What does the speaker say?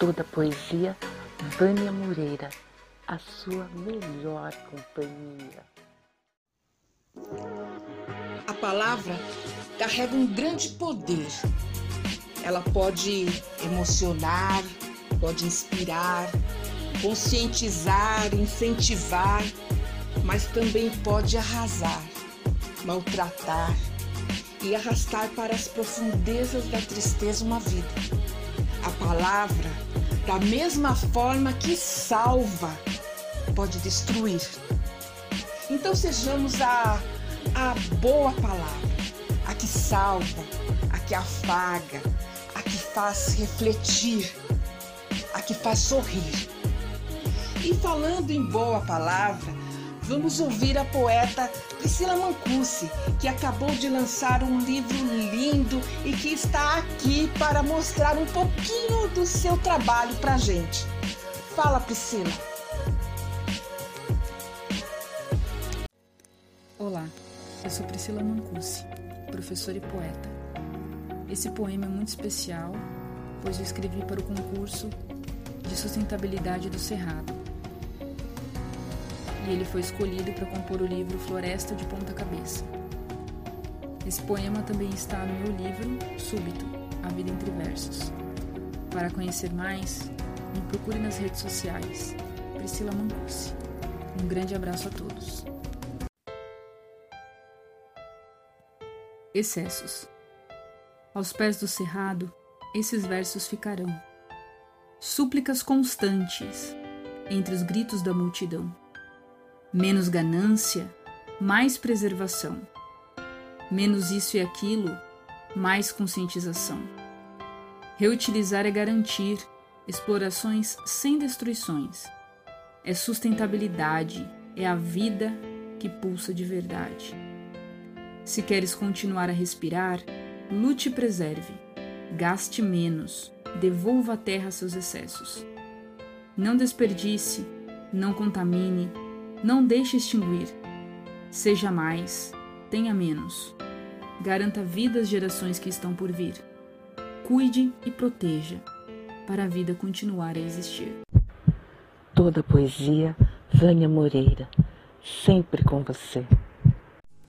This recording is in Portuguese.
Toda poesia, Vânia Moreira, a sua melhor companhia. A palavra carrega um grande poder. Ela pode emocionar, pode inspirar, conscientizar, incentivar, mas também pode arrasar, maltratar e arrastar para as profundezas da tristeza uma vida. A palavra, da mesma forma que salva, pode destruir. Então sejamos a, a boa palavra, a que salva, a que afaga, a que faz refletir, a que faz sorrir. E falando em boa palavra, vamos ouvir a poeta Priscila Mancusi, que acabou de lançar um livro lindo e que está aqui para mostrar um pouquinho do seu trabalho para gente. Fala, Priscila. Olá, eu sou Priscila Mancusi, professora e poeta. Esse poema é muito especial, pois eu escrevi para o concurso de sustentabilidade do Cerrado ele foi escolhido para compor o livro Floresta de Ponta Cabeça. Esse poema também está no meu livro Súbito, A Vida Entre Versos. Para conhecer mais, me procure nas redes sociais. Priscila Mangucci. Um grande abraço a todos. Excessos. Aos pés do cerrado, esses versos ficarão. Súplicas constantes entre os gritos da multidão Menos ganância, mais preservação. Menos isso e aquilo, mais conscientização. Reutilizar é garantir explorações sem destruições. É sustentabilidade, é a vida que pulsa de verdade. Se queres continuar a respirar, lute e preserve. Gaste menos, devolva à terra seus excessos. Não desperdice, não contamine, não deixe extinguir. Seja mais, tenha menos. Garanta vida às gerações que estão por vir. Cuide e proteja, para a vida continuar a existir. Toda poesia, Vânia Moreira, sempre com você.